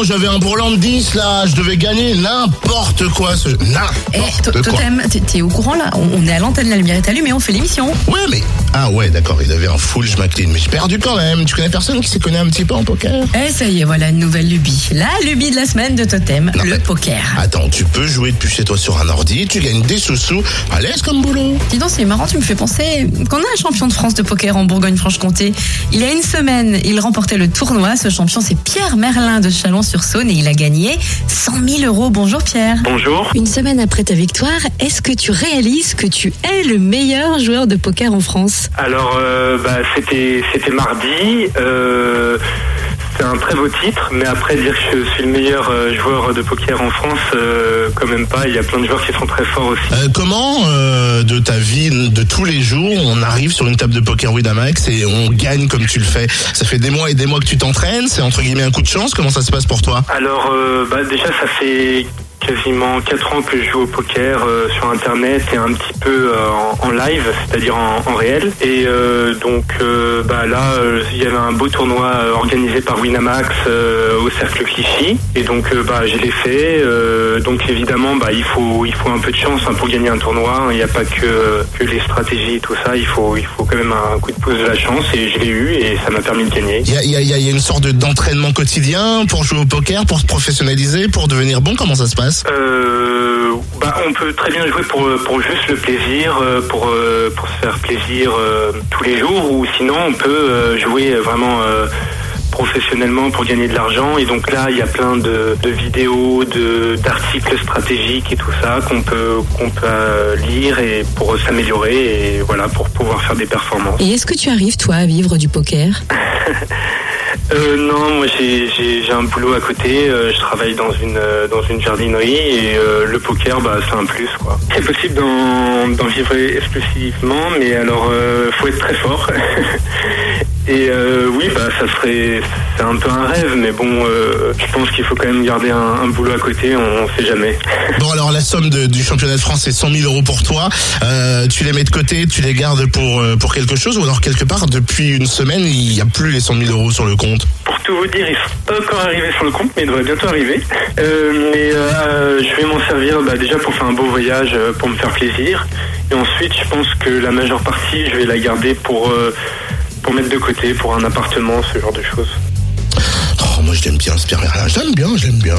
non, j'avais un bourrelant de 10 là, je devais gagner n'importe quoi, ce... Eh, n'importe To- quoi. Totem, t'es- au courant là? On, est à l'antenne, la lumière est allumée, on fait l'émission. Ouais, mais... Ah ouais, d'accord, il avait un full, je m'incline, mais j'ai perdu quand même. Tu connais personne qui s'y connaît un petit peu en poker? Eh, ça y est, voilà une nouvelle lubie. La lubie de la semaine de Totem, Non, le poker. Attends, tu peux jouer depuis chez toi sur un ordi, tu gagnes des sous-sous, à l'aise comme boulot. Dis donc, c'est marrant, tu me fais penser qu'on a un champion de France de poker en Bourgogne-Franche-Comté. Il y a une semaine, il remportait le tournoi. Ce champion, c'est Pierre Merlin de Chalon-sur-Saône et il a gagné 100 000 euros. Bonjour Pierre. Bonjour. Une semaine après ta victoire, est-ce que tu réalises que tu es le meilleur joueur de poker en France? Alors, euh, bah, c'était c'était mardi. Euh, c'est un très beau titre, mais après dire que je suis le meilleur euh, joueur de poker en France, euh, quand même pas. Il y a plein de joueurs qui sont très forts aussi. Euh, comment, euh, de ta vie de tous les jours, on arrive sur une table de poker Winamax et on gagne comme tu le fais? Ça fait des mois et des mois que tu t'entraînes, c'est entre guillemets un coup de chance, comment ça se passe pour toi? Alors, euh, bah, déjà, ça fait quasiment 4 ans que je joue au poker euh, sur internet et un petit peu euh, en, live, c'est-à-dire en, en réel. Et euh, donc euh, bah, là, euh, il y avait un beau tournoi euh, organisé par Winamax au Cercle Clichy. Et donc bah, je l'ai fait. Donc évidemment, bah, il, faut, il faut un peu de chance hein, pour gagner un tournoi. Il n'y a pas que, que les stratégies et tout ça. Il faut, il faut quand même un coup de pouce de la chance. Et je l'ai eu et ça m'a permis de gagner. Il y y y a- une sorte de- d'entraînement quotidien pour jouer au poker, pour se professionnaliser, pour devenir bon, comment ça se passe? Euh, bah, on peut très bien jouer pour, pour juste le plaisir, euh, pour, euh, pour se faire plaisir euh, tous les jours, ou sinon on peut jouer vraiment euh, professionnellement pour gagner de l'argent. Et donc là, il y a plein de, de vidéos, de- d'articles stratégiques et tout ça qu'on peut, qu'on peut lire et pour s'améliorer et voilà pour pouvoir faire des performances. Et est-ce que tu arrives, toi, à vivre du poker? Euh, non, moi j'ai un boulot à côté. euh, je travaille dans une euh, dans une jardinerie et euh, le poker, bah c'est un plus quoi. C'est possible d'en vivre exclusivement, mais alors faut être très fort. et euh, oui, bah ça serait c'est un peu un rêve, mais bon, euh, je pense qu'il faut quand même garder un, un boulot à côté. On, on sait jamais. Bon alors la somme de- du championnat de France c'est 100 000 euros pour toi. Euh, tu les mets de côté, tu les gardes pour euh, pour quelque chose ou alors quelque part depuis une semaine il n'y a plus les 100 000 euros sur le compte? Pour tout vous dire, ils sont pas encore arrivés sur le compte, mais ils devraient bientôt arriver. Euh, mais je vais m'en servir bah, déjà pour faire un beau voyage, pour me faire plaisir. Et ensuite, je pense que la majeure partie, je vais la garder pour, pour mettre de côté, pour un appartement, ce genre de choses. Oh moi je l'aime bien ce Pierre Merlin, je l'aime bien, je l'aime bien.